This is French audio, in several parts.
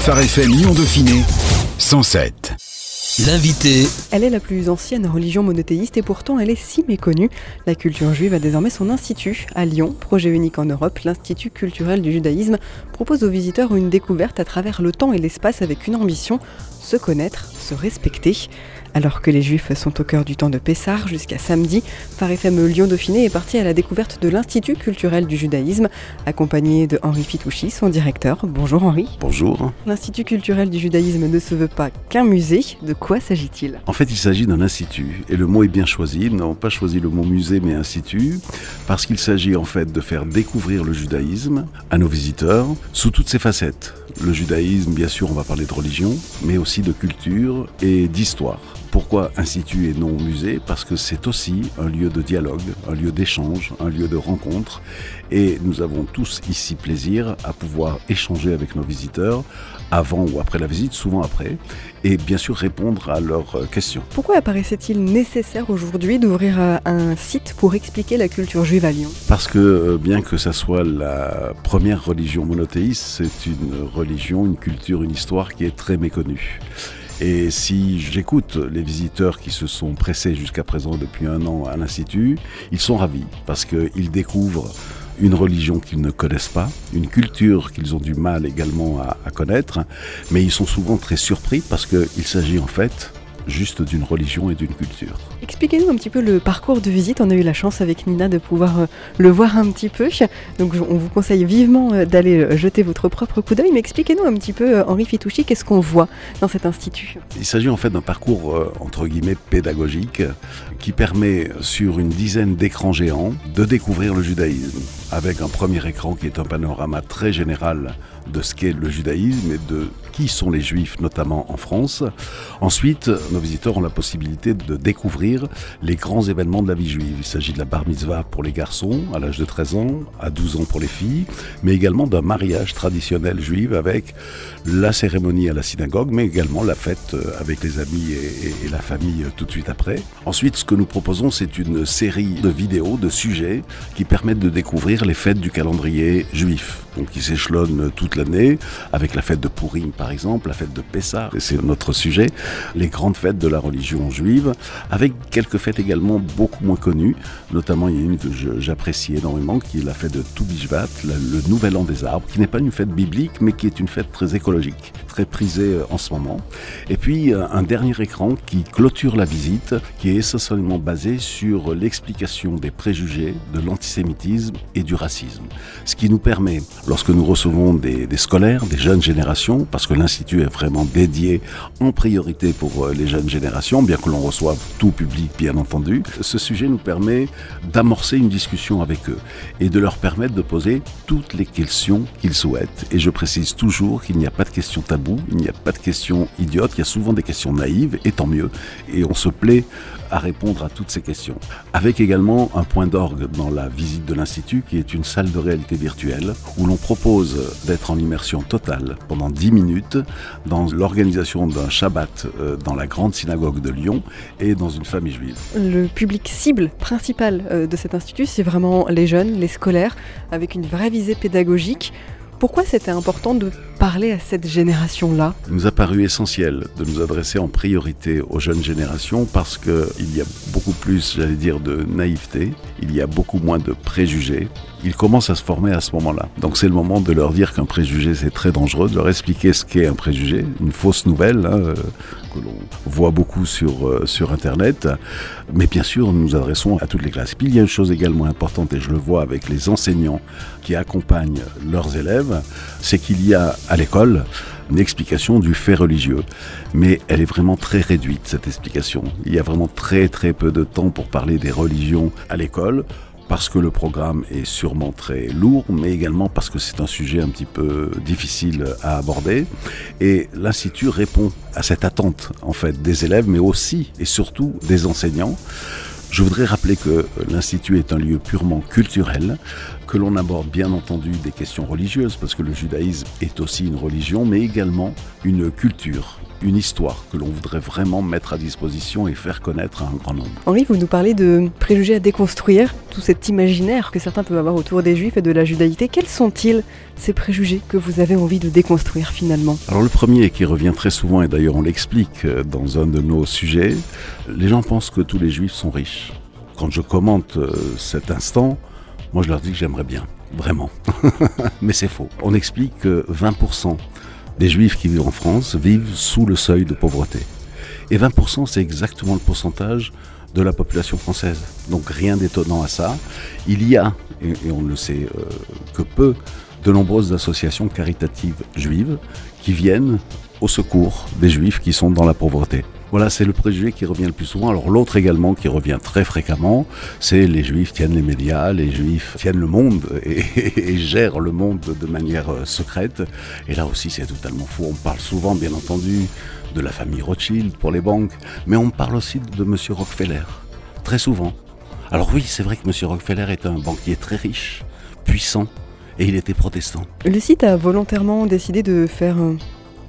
Phare FM Lyon Dauphiné 107. L'invité Elle est la plus ancienne religion monothéiste et pourtant elle est si méconnue. La culture juive a désormais son institut à Lyon, projet unique en Europe. L'Institut culturel du judaïsme propose aux visiteurs une découverte à travers le temps et l'espace avec une ambition se connaître, se respecter. Alors que les Juifs sont au cœur du temps de Pessar jusqu'à samedi, Phare FM Lyon Dauphiné est parti à la découverte de l'Institut culturel du judaïsme, accompagné de Henri Fitouchi, son directeur. Bonjour Henri. Bonjour. L'Institut culturel du judaïsme ne se veut pas qu'un musée. De quoi s'agit-il? En fait, il s'agit d'un institut, et le mot est bien choisi. Ils n'ont pas choisi le mot musée, mais institut, parce qu'il s'agit en fait de faire découvrir le judaïsme à nos visiteurs sous toutes ses facettes. Le judaïsme, bien sûr, on va parler de religion, mais aussi de culture et d'histoire. Pourquoi institut et non musée Parce que c'est aussi un lieu de dialogue, un lieu d'échange, un lieu de rencontre. Et nous avons tous ici plaisir à pouvoir échanger avec nos visiteurs avant ou après la visite, souvent après, et bien sûr répondre à leurs questions. Pourquoi apparaissait-il nécessaire aujourd'hui d'ouvrir un site pour expliquer la culture juive à Lyon? Parce que bien que ça soit la première religion monothéiste, c'est une religion, une culture, une histoire qui est très méconnue. Et si j'écoute les visiteurs qui se sont pressés jusqu'à présent depuis un an à l'Institut, ils sont ravis parce qu'ils découvrent une religion qu'ils ne connaissent pas, une culture qu'ils ont du mal également à, connaître, mais ils sont souvent très surpris parce qu'il s'agit en fait juste d'une religion et d'une culture. Expliquez-nous un petit peu le parcours de visite. On a eu la chance avec Nina de pouvoir euh, le voir un petit peu. Donc on vous conseille vivement euh, d'aller euh, jeter votre propre coup d'œil. Mais expliquez-nous un petit peu, Henri Fitouchi, qu'est-ce qu'on voit dans cet institut? Il s'agit en fait d'un parcours entre guillemets pédagogique qui permet sur une dizaine d'écrans géants de découvrir le judaïsme avec un premier écran qui est un panorama très général de ce qu'est le judaïsme et de qui sont les juifs, notamment en France. Ensuite, nos visiteurs ont la possibilité de découvrir les grands événements de la vie juive. Il s'agit de la bar mitzvah pour les garçons à l'âge de 13 ans, à 12 ans pour les filles, mais également d'un mariage traditionnel juif avec la cérémonie à la synagogue, mais également la fête avec les amis et, et la famille tout de suite après. Ensuite, ce que nous proposons, c'est une série de vidéos, de sujets qui permettent de découvrir les fêtes du calendrier juif, donc qui s'échelonnent toute l'année, avec la fête de Purim par exemple, la fête de Pessah, c'est notre sujet, les grandes fêtes de la religion juive, avec quelques fêtes également beaucoup moins connues, notamment il y a une que j'apprécie énormément, qui est la fête de Toubishvat, le Nouvel An des Arbres, qui n'est pas une fête biblique, mais qui est une fête très écologique, très prisée en ce moment. Et puis un dernier écran qui clôture la visite, qui est essentiellement basé sur l'explication des préjugés, de l'antisémitisme et du racisme. Ce qui nous permet, lorsque nous recevons des, scolaires, des jeunes générations, parce que l'Institut est vraiment dédié en priorité pour les jeunes générations, bien que l'on reçoive tout public, bien entendu, ce sujet nous permet d'amorcer une discussion avec eux et de leur permettre de poser toutes les questions qu'ils souhaitent. Et je précise toujours qu'il n'y a pas de questions taboues, il n'y a pas de questions idiotes, il y a souvent des questions naïves, et tant mieux. Et on se plaît à répondre à toutes ces questions. Avec également un point d'orgue dans la visite de l'Institut qui est une salle de réalité virtuelle où l'on propose d'être en immersion totale pendant 10 minutes dans l'organisation d'un Shabbat dans la grande synagogue de Lyon et dans une famille juive. Le public cible principal de cet institut, c'est vraiment les jeunes, les scolaires, avec une vraie visée pédagogique. Pourquoi c'était important de parler à cette génération-là Il nous a paru essentiel de nous adresser en priorité aux jeunes générations parce qu'il y a beaucoup plus, j'allais dire, de naïveté, il y a beaucoup moins de préjugés. Ils commencent à se former à ce moment-là. Donc c'est le moment de leur dire qu'un préjugé c'est très dangereux, de leur expliquer ce qu'est un préjugé, une fausse nouvelle hein, que l'on voit beaucoup sur, euh, sur Internet. Mais bien sûr, nous nous adressons à toutes les classes. Puis il y a une chose également importante, et je le vois avec les enseignants qui accompagnent leurs élèves, c'est qu'il y a à l'école une explication du fait religieux. Mais elle est vraiment très réduite, cette explication. Il y a vraiment très très peu de temps pour parler des religions à l'école parce que le programme est sûrement très lourd, mais également parce que c'est un sujet un petit peu difficile à aborder. Et l'Institut répond à cette attente, en fait, des élèves, mais aussi et surtout des enseignants. Je voudrais rappeler que l'Institut est un lieu purement culturel, que l'on aborde bien entendu des questions religieuses, parce que le judaïsme est aussi une religion, mais également une culture une histoire que l'on voudrait vraiment mettre à disposition et faire connaître à un grand nombre. Henri, vous nous parlez de préjugés à déconstruire, tout cet imaginaire que certains peuvent avoir autour des juifs et de la judaïté. Quels sont-ils, ces préjugés que vous avez envie de déconstruire finalement? Alors le premier qui revient très souvent, et d'ailleurs on l'explique euh, dans un de nos sujets, les gens pensent que tous les juifs sont riches. Quand je commente euh, cet instant, moi je leur dis que j'aimerais bien, vraiment. Mais c'est faux. On explique que 20% des juifs qui vivent en France vivent sous le seuil de pauvreté. Et 20%, c'est exactement le pourcentage de la population française. Donc rien d'étonnant à ça. Il y a, et, on ne le sait euh, que peu, de nombreuses associations caritatives juives qui viennent au secours des juifs qui sont dans la pauvreté. Voilà, c'est le préjugé qui revient le plus souvent. Alors l'autre également qui revient très fréquemment, c'est les juifs tiennent les médias, les juifs tiennent le monde et, gèrent le monde de manière euh, secrète. Et là aussi c'est totalement faux. On parle souvent bien entendu de la famille Rothschild pour les banques, mais on parle aussi de M. Rockefeller, très souvent. Alors oui, c'est vrai que M. Rockefeller est un banquier très riche, puissant, et il était protestant. Le site a volontairement décidé de faire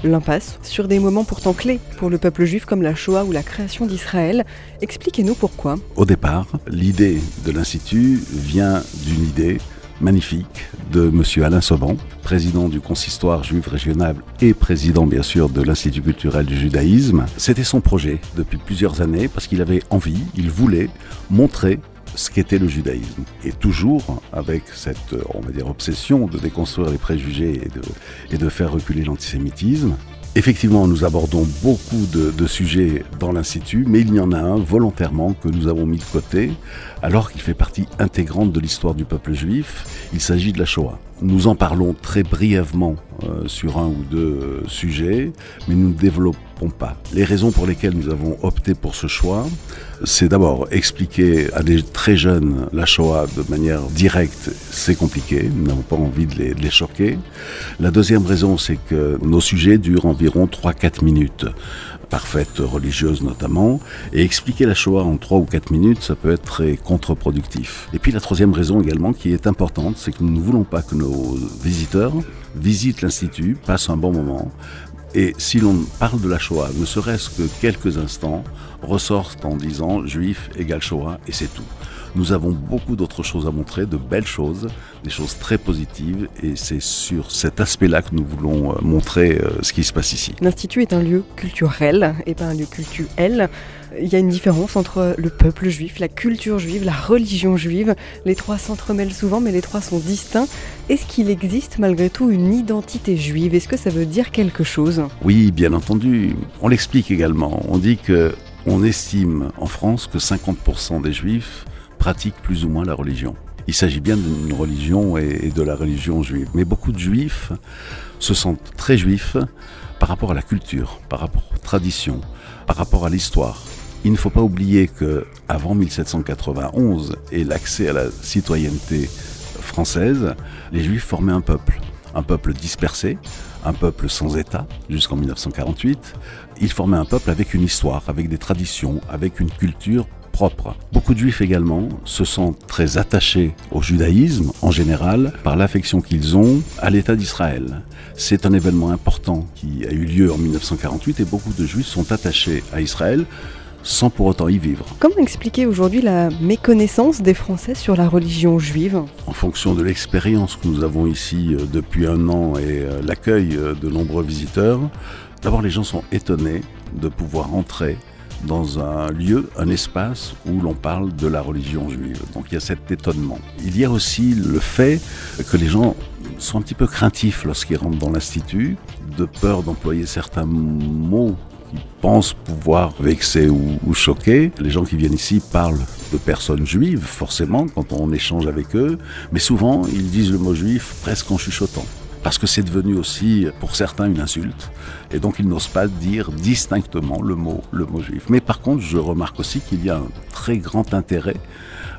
l'impasse sur des moments pourtant clés pour le peuple juif comme la Shoah ou la création d'Israël. Expliquez-nous pourquoi. Au départ, l'idée de l'Institut vient d'une idée magnifique de M. Alain Sauban, président du consistoire juif régional et président bien sûr de l'Institut culturel du judaïsme. C'était son projet depuis plusieurs années parce qu'il avait envie, il voulait montrer ce qu'était le judaïsme. Et toujours avec cette, on va dire, obsession de déconstruire les préjugés et de, et de faire reculer l'antisémitisme. Effectivement, nous abordons beaucoup de, de sujets dans l'Institut, mais il y en a un volontairement que nous avons mis de côté, alors qu'il fait partie intégrante de l'histoire du peuple juif. Il s'agit de la Shoah. Nous en parlons très brièvement euh, sur un ou deux euh, sujets, mais nous ne développons pas. Les raisons pour lesquelles nous avons opté pour ce choix, c'est d'abord expliquer à des très jeunes la Shoah de manière directe, c'est compliqué, nous n'avons pas envie de les, de les, choquer. La deuxième raison, c'est que nos sujets durent environ 3-4 minutes par fête religieuse notamment, et expliquer la Shoah en 3 ou 4 minutes, ça peut être très contre-productif. Et puis la troisième raison également qui est importante, c'est que nous ne voulons pas que nos visiteurs visitent l'Institut, passent un bon moment, et si l'on parle de la Shoah, ne serait-ce que quelques instants, ressortent en disant juif égale Shoah, et c'est tout. Nous avons beaucoup d'autres choses à montrer, de belles choses, des choses très positives, et c'est sur cet aspect-là que nous voulons euh, montrer euh, ce qui se passe ici. L'Institut est un lieu culturel et pas un lieu cultuel. Il y a une différence entre le peuple juif, la culture juive, la religion juive. Les trois s'entremêlent souvent, mais les trois sont distincts. Est-ce qu'il existe malgré tout une identité juive? Est-ce que ça veut dire quelque chose? Oui, bien entendu. On l'explique également. On dit que on estime en France que 50% des juifs pratiquent plus ou moins la religion. Il s'agit bien d'une religion et de la religion juive. Mais beaucoup de juifs se sentent très juifs par rapport à la culture, par rapport aux traditions, par rapport à l'histoire. Il ne faut pas oublier que avant 1791 et l'accès à la citoyenneté française, les juifs formaient un peuple, un peuple dispersé, un peuple sans État jusqu'en 1948. Ils formaient un peuple avec une histoire, avec des traditions, avec une culture propre. Beaucoup de juifs également se sentent très attachés au judaïsme en général par l'affection qu'ils ont à l'État d'Israël. C'est un événement important qui a eu lieu en 1948 et beaucoup de juifs sont attachés à Israël sans pour autant y vivre. Comment expliquer aujourd'hui la méconnaissance des Français sur la religion juive? En fonction de l'expérience que nous avons ici euh, depuis un an et euh, l'accueil euh, de nombreux visiteurs, d'abord les gens sont étonnés de pouvoir entrer dans un lieu, un espace où l'on parle de la religion juive. Donc il y a cet étonnement. Il y a aussi le fait que les gens sont un petit peu craintifs lorsqu'ils rentrent dans l'institut, de peur d'employer certains mots qui pensent pouvoir vexer ou, ou, choquer. Les gens qui viennent ici parlent de personnes juives, forcément, quand on échange avec eux, mais souvent ils disent le mot juif presque en chuchotant parce que c'est devenu aussi pour certains une insulte et donc ils n'osent pas dire distinctement le mot le mot juif. Mais par contre, je remarque aussi qu'il y a un très grand intérêt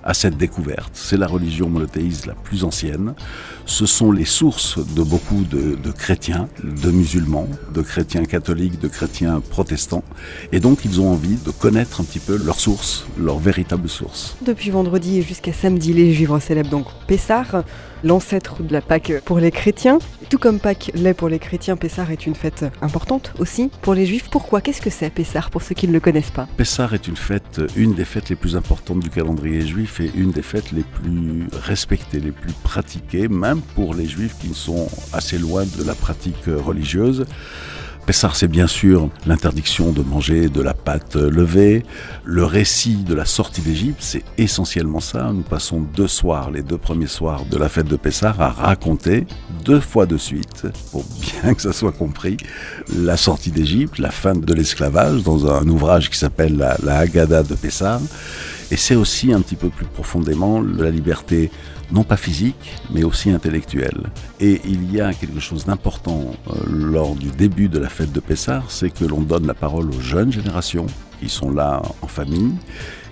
à cette découverte. C'est la religion monothéiste la plus ancienne. Ce sont les sources de beaucoup de, de, chrétiens, de musulmans, de chrétiens catholiques, de chrétiens protestants. Et donc ils ont envie de connaître un petit peu leurs sources, leurs véritables sources. Depuis vendredi et jusqu'à samedi, les Juifs célèbrent donc Pessah, l'ancêtre de la Pâque pour les chrétiens. Tout comme Pâques l'est pour les chrétiens, Pessah est une fête importante aussi pour les Juifs. Pourquoi? Qu'est-ce que c'est Pessah pour ceux qui ne le connaissent pas? Pessah est une fête, une des fêtes les plus importantes du calendrier juif et une des fêtes les plus respectées, les plus pratiquées, même pour les Juifs qui sont assez loin de la pratique religieuse. Pessar, c'est bien sûr l'interdiction de manger de la pâte levée. Le récit de la sortie d'Égypte, c'est essentiellement ça. Nous passons deux soirs, les deux premiers soirs de la fête de Pessar, à raconter deux fois de suite, pour bien que ça soit compris, la sortie d'Égypte, la fin de l'esclavage, dans un ouvrage qui s'appelle la, la Haggadah de Pessar. Et c'est aussi un petit peu plus profondément la liberté non pas physique, mais aussi intellectuelle. Et il y a quelque chose d'important euh, lors du début de la fête de Pessah, c'est que l'on donne la parole aux jeunes générations qui sont là en famille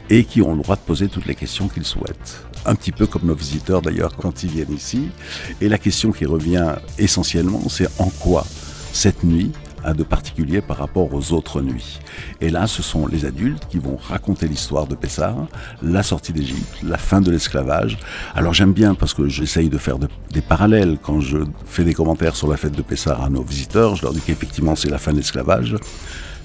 et qui ont le droit de poser toutes les questions qu'ils souhaitent. Un petit peu comme nos visiteurs d'ailleurs quand ils viennent ici. Et la question qui revient essentiellement, c'est en quoi cette nuit à de particulier par rapport aux autres nuits. Et là, ce sont les adultes qui vont raconter l'histoire de Pessah, la sortie d'Égypte, la fin de l'esclavage. Alors j'aime bien parce que j'essaye de faire des parallèles quand je fais des commentaires sur la fête de Pessah à nos visiteurs. Je leur dis qu'effectivement c'est la fin de l'esclavage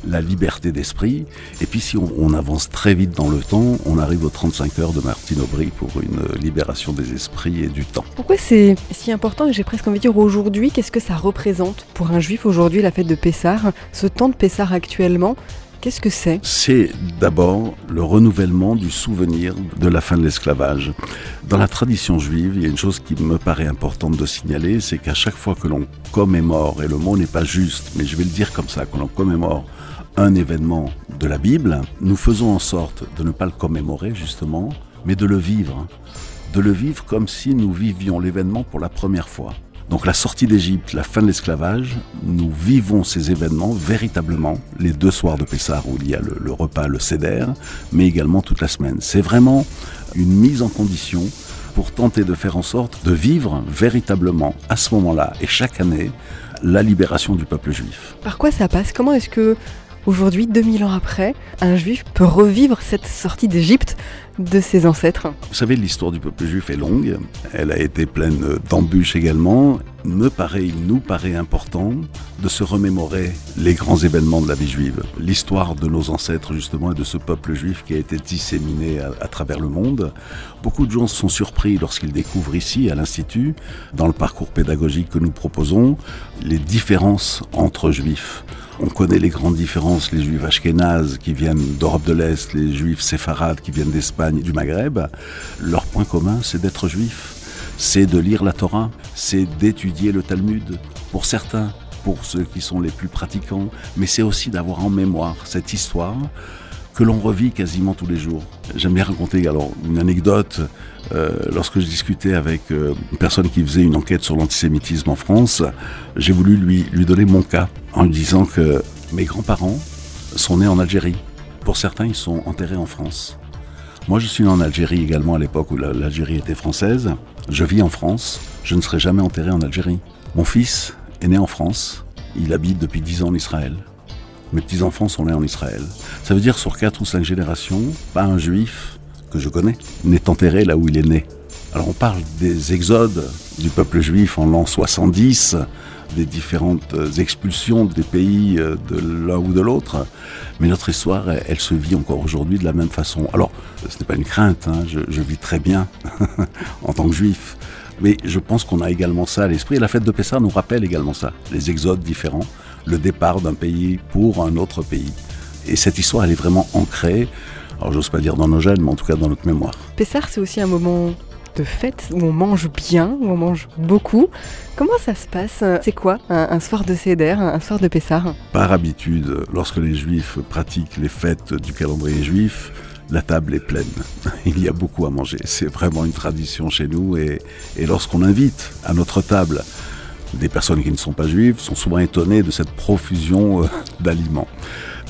la liberté d'esprit. Et puis si on, avance très vite dans le temps, on arrive aux 35 heures de Martine Aubry pour une libération des esprits et du temps. Pourquoi c'est si important j'ai presque envie de dire aujourd'hui, qu'est-ce que ça représente pour un juif aujourd'hui la fête de Pessah, ce temps de Pessah actuellement? Qu'est-ce que c'est? C'est d'abord le renouvellement du souvenir de la fin de l'esclavage. Dans la tradition juive, il y a une chose qui me paraît importante de signaler, c'est qu'à chaque fois que l'on commémore, et le mot n'est pas juste, mais je vais le dire comme ça, que l'on commémore un événement de la Bible, nous faisons en sorte de ne pas le commémorer justement, mais de le vivre. De le vivre comme si nous vivions l'événement pour la première fois. Donc la sortie d'Égypte, la fin de l'esclavage, nous vivons ces événements véritablement les deux soirs de Pessah où il y a le, repas, le Seder, mais également toute la semaine. C'est vraiment une mise en condition pour tenter de faire en sorte de vivre véritablement à ce moment-là et chaque année la libération du peuple juif. Par quoi ça passe? Comment est-ce que Aujourd'hui, 2000 ans après, un juif peut revivre cette sortie d'Égypte de ses ancêtres. Vous savez, l'histoire du peuple juif est longue, elle a été pleine d'embûches également. Me paraît, il nous paraît important de se remémorer les grands événements de la vie juive, l'histoire de nos ancêtres justement et de ce peuple juif qui a été disséminé à, à travers le monde. Beaucoup de gens sont surpris lorsqu'ils découvrent ici, à l'Institut, dans le parcours pédagogique que nous proposons, les différences entre juifs. On connaît les grandes différences, les juifs ashkénazes qui viennent d'Europe de l'Est, les juifs séfarades qui viennent d'Espagne du Maghreb. Leur point commun, c'est d'être juif, c'est de lire la Torah, c'est d'étudier le Talmud. Pour certains, pour ceux qui sont les plus pratiquants, mais c'est aussi d'avoir en mémoire cette histoire que l'on revit quasiment tous les jours. J'aime bien raconter alors une anecdote. Euh, lorsque je discutais avec euh, une personne qui faisait une enquête sur l'antisémitisme en France, j'ai voulu lui, lui donner mon cas en lui disant que mes grands-parents sont nés en Algérie. Pour certains, ils sont enterrés en France. Moi, je suis né en Algérie également à l'époque où l'Algérie était française. Je vis en France. Je ne serai jamais enterré en Algérie. Mon fils est né en France. Il habite depuis dix ans en Israël. Mes petits-enfants sont nés en Israël. Ça veut dire sur quatre ou cinq générations, pas un juif que je connais n'est enterré là où il est né. Alors on parle des exodes du peuple juif en l'an 70, des différentes expulsions des pays euh, de l'un ou de l'autre, mais notre histoire, elle, se vit encore aujourd'hui de la même façon. Alors, ce n'est pas une crainte, hein, je, je vis très bien en tant que juif, mais je pense qu'on a également ça à l'esprit, et la fête de Pessah nous rappelle également ça, les exodes différents, le départ d'un pays pour un autre pays. Et cette histoire, elle est vraiment ancrée, alors j'ose pas dire dans nos gènes, mais en tout cas dans notre mémoire. Pessah, c'est aussi un moment de fête où on mange bien, où on mange beaucoup. Comment ça se passe? C'est quoi un, soir de Seder, un soir de Pessah Par habitude, lorsque les Juifs pratiquent les fêtes du calendrier juif, la table est pleine. Il y a beaucoup à manger. C'est vraiment une tradition chez nous et, et lorsqu'on invite à notre table des personnes qui ne sont pas juives, sont souvent étonnées de cette profusion euh, d'aliments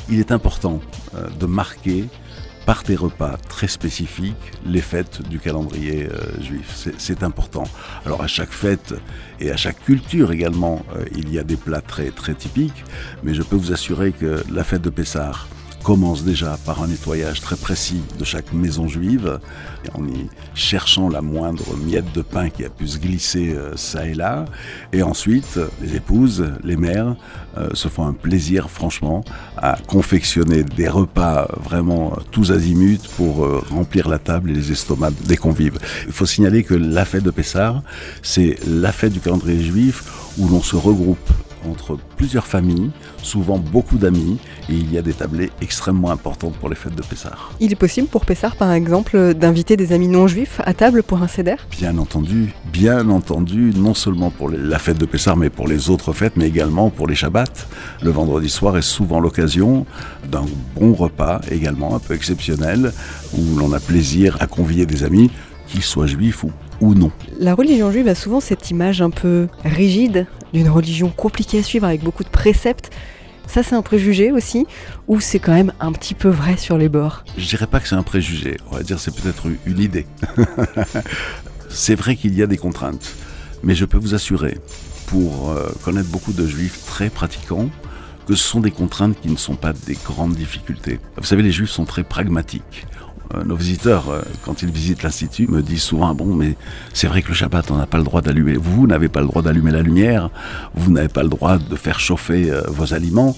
il est important euh, de marquer par des repas très spécifiques les fêtes du calendrier euh, juif. C'est important. Alors à chaque fête et à chaque culture également, il y a des plats très très typiques, mais je peux vous assurer que la fête de Pessah commence déjà par un nettoyage très précis de chaque maison juive, en y cherchant la moindre miette de pain qui a pu se glisser euh, ça et là. Et ensuite, les épouses, les mères, euh, se font un plaisir, franchement, à confectionner des repas vraiment euh, tous azimuts pour remplir la table et les estomacs des convives. Il faut signaler que la fête de Pessah, c'est la fête du calendrier juif où l'on se regroupe entre plusieurs familles, souvent beaucoup d'amis, et il y a des tablées extrêmement importantes pour les fêtes de Pessar. Il est possible pour Pessar, par exemple, d'inviter des amis non juifs à table pour un céder Bien entendu, bien entendu, non seulement pour la fête de Pessar, mais pour les autres fêtes, mais également pour les Shabbats. Le vendredi soir est souvent l'occasion d'un bon repas, également un peu exceptionnel, où l'on a plaisir à convier des amis, qu'ils soient juifs ou ou non. La religion juive a souvent cette image un peu rigide d'une religion compliquée à suivre avec beaucoup de préceptes. Ça, c'est un préjugé aussi, ou c'est quand même un petit peu vrai sur les bords? Je dirais pas que c'est un préjugé, on va dire c'est peut-être une idée. c'est vrai qu'il y a des contraintes, mais je peux vous assurer, pour euh, connaître beaucoup de juifs très pratiquants, que ce sont des contraintes qui ne sont pas des grandes difficultés. Vous savez, les juifs sont très pragmatiques. Euh, nos visiteurs, euh, quand ils visitent l'Institut, me disent souvent, bon, mais c'est vrai que le Shabbat, on n'a pas le droit d'allumer, vous n'avez pas le droit d'allumer la lumière, vous n'avez pas le droit de faire chauffer euh, vos aliments,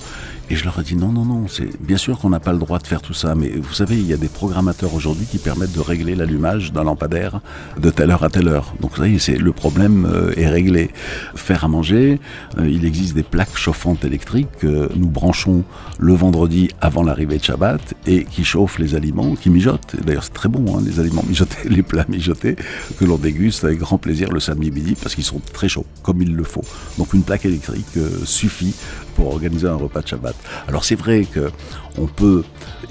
et je leur ai dit non, non, non, c'est bien sûr qu'on n'a pas le droit de faire tout ça, mais vous savez, il y a des programmateurs aujourd'hui qui permettent de régler l'allumage d'un lampadaire de telle heure à telle heure. Donc vous voyez, c'est le problème euh, est réglé. Faire à manger, euh, il existe des plaques chauffantes électriques que nous branchons le vendredi avant l'arrivée de Shabbat et qui chauffent les aliments, qui mijotent. D'ailleurs, c'est très bon, hein, les aliments mijotés, les plats mijotés, que l'on déguste avec grand plaisir le samedi midi parce qu'ils sont très chauds, comme il le faut. Donc une plaque électrique euh, suffit pour organiser un repas de Shabbat. Alors c'est vrai que on peut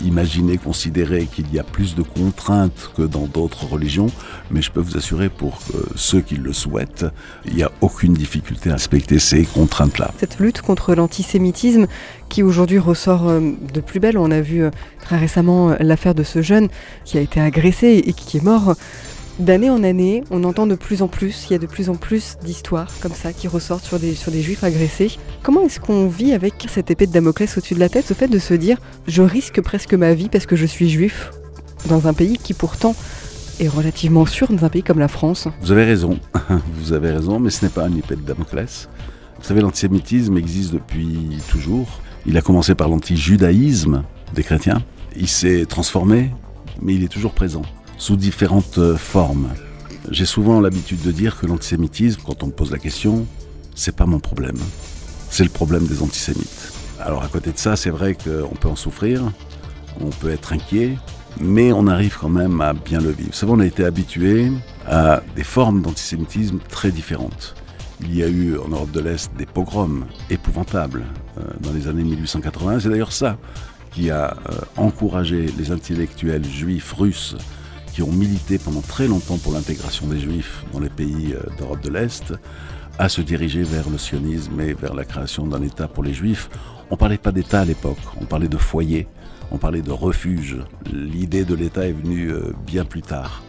imaginer, considérer qu'il y a plus de contraintes que dans d'autres religions, mais je peux vous assurer pour ceux qui le souhaitent, il n'y a aucune difficulté à respecter ces contraintes-là. Cette lutte contre l'antisémitisme qui aujourd'hui ressort euh, de plus belle, on a vu euh, très récemment euh, l'affaire de ce jeune qui a été agressé et qui est mort. D'année en année, on entend de plus en plus, il y a de plus en plus d'histoires comme ça qui ressortent sur des, juifs agressés. Comment est-ce qu'on vit avec cette épée de Damoclès au-dessus de la tête, ce fait de se dire je risque presque ma vie parce que je suis juif dans un pays qui pourtant est relativement sûr, dans un pays comme la France? Vous avez raison, vous avez raison, mais ce n'est pas une épée de Damoclès. Vous savez, l'antisémitisme existe depuis toujours. Il a commencé par l'anti-judaïsme des chrétiens. Il s'est transformé, mais il est toujours présent sous différentes euh, formes. J'ai souvent l'habitude de dire que l'antisémitisme, quand on me pose la question, c'est pas mon problème. C'est le problème des antisémites. Alors à côté de ça, c'est vrai qu'on peut en souffrir, on peut être inquiet, mais on arrive quand même à bien le vivre. Savez, on a été habitué à des formes d'antisémitisme très différentes. Il y a eu en Europe de l'Est des pogroms épouvantables euh, dans les années 1880. C'est d'ailleurs ça qui a euh, encouragé les intellectuels juifs russes qui ont milité pendant très longtemps pour l'intégration des juifs dans les pays euh, d'Europe de l'Est, à se diriger vers le sionisme et vers la création d'un État pour les juifs. On ne parlait pas d'État à l'époque, on parlait de foyer, on parlait de refuge. L'idée de l'État est venue euh, bien plus tard.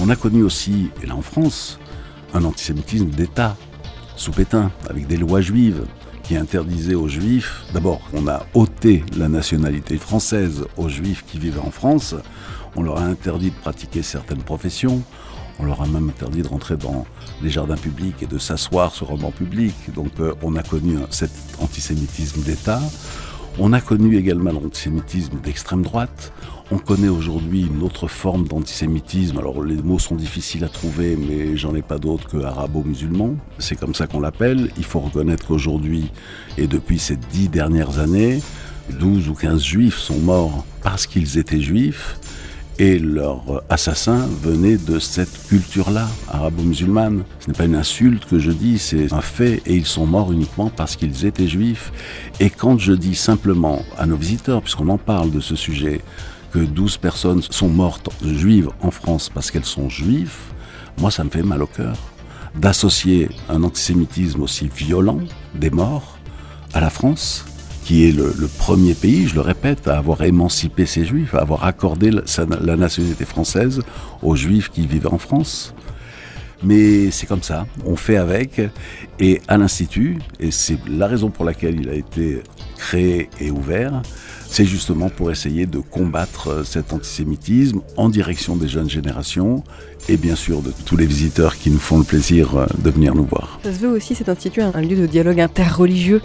On a connu aussi, et là en France, un antisémitisme d'État, sous Pétain, avec des lois juives qui interdisaient aux juifs, d'abord on a ôté la nationalité française aux juifs qui vivaient en France, on leur a interdit de pratiquer certaines professions. On leur a même interdit de rentrer dans les jardins publics et de s'asseoir sur un banc public. Donc euh, on a connu cet antisémitisme d'État. On a connu également l'antisémitisme d'extrême droite. On connaît aujourd'hui une autre forme d'antisémitisme. Alors les mots sont difficiles à trouver, mais j'en ai pas d'autres que arabo-musulman. C'est comme ça qu'on l'appelle. Il faut reconnaître qu'aujourd'hui, et depuis ces dix dernières années, 12 ou 15 juifs sont morts parce qu'ils étaient juifs et leurs assassins venaient de cette culture-là, arabo-musulmane. Ce n'est pas une insulte que je dis, c'est un fait, et ils sont morts uniquement parce qu'ils étaient juifs. Et quand je dis simplement à nos visiteurs, puisqu'on en parle de ce sujet, que 12 personnes sont mortes juives en France parce qu'elles sont juives, moi ça me fait mal au cœur d'associer un antisémitisme aussi violent, des morts, à la France, qui est le, premier pays, je le répète, à avoir émancipé ses juifs, à avoir accordé la nationalité française aux juifs qui vivaient en France. Mais c'est comme ça, on fait avec. Et à l'Institut, et c'est la raison pour laquelle il a été créé et ouvert, c'est justement pour essayer de combattre cet antisémitisme en direction des jeunes générations et bien sûr de tous les visiteurs qui nous font le plaisir de venir nous voir. Ça se veut aussi cet institut un lieu de dialogue interreligieux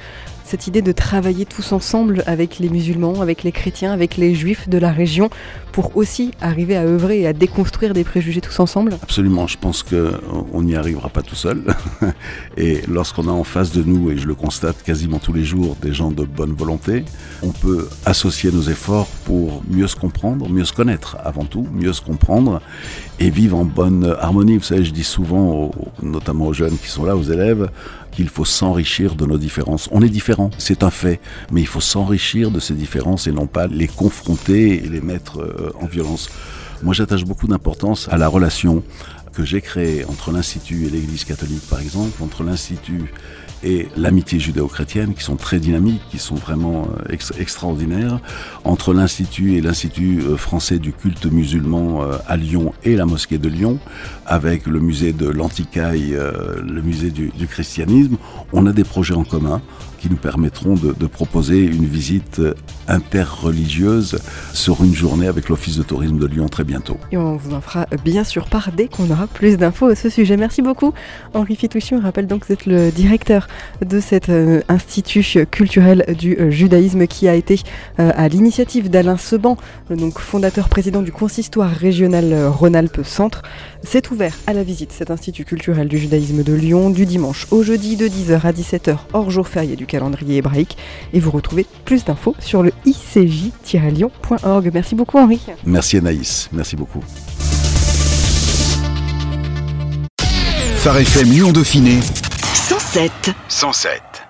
cette idée de travailler tous ensemble avec les musulmans, avec les chrétiens, avec les juifs de la région, pour aussi arriver à œuvrer et à déconstruire des préjugés tous ensemble Absolument, je pense qu'on n'y arrivera pas tout seul. Et lorsqu'on a en face de nous, et je le constate quasiment tous les jours, des gens de bonne volonté, on peut associer nos efforts pour mieux se comprendre, mieux se connaître avant tout, mieux se comprendre et vivre en bonne harmonie. Vous savez, je dis souvent, notamment aux jeunes qui sont là, aux élèves, qu'il faut s'enrichir de nos différences. On est différents, c'est un fait, mais il faut s'enrichir de ces différences et non pas les confronter et les mettre euh, en violence. Moi, j'attache beaucoup d'importance à la relation que j'ai créée entre l'Institut et l'Église catholique, par exemple, entre l'Institut et l'amitié judéo-chrétienne, qui sont très dynamiques, qui sont vraiment euh, extraordinaires, entre l'Institut et l'Institut euh, français du culte musulman euh, à Lyon et la mosquée de Lyon, avec le musée de l'Antiquaille, le musée du, du, christianisme, on a des projets en commun qui nous permettront de, proposer une visite interreligieuse sur une journée avec l'Office de tourisme de Lyon très bientôt. Et on vous en fera bien sûr part dès qu'on aura plus d'infos à ce sujet. Merci beaucoup. Henri Fitouchi, on rappelle donc que vous êtes le directeur de cet euh, institut culturel du euh, judaïsme qui a été euh, à l'initiative d'Alain Seban, donc fondateur président du consistoire régional Rhône-Alpes Centre. C'est ouvert à la visite cet institut culturel du judaïsme de Lyon du dimanche au jeudi de 10h à 17h hors jour férié du calendrier hébraïque et vous retrouvez plus d'infos sur le icj-lyon.org. Merci beaucoup Henri. Merci Anaïs, merci beaucoup. Phare FM Lyon Dauphiné 107. 107.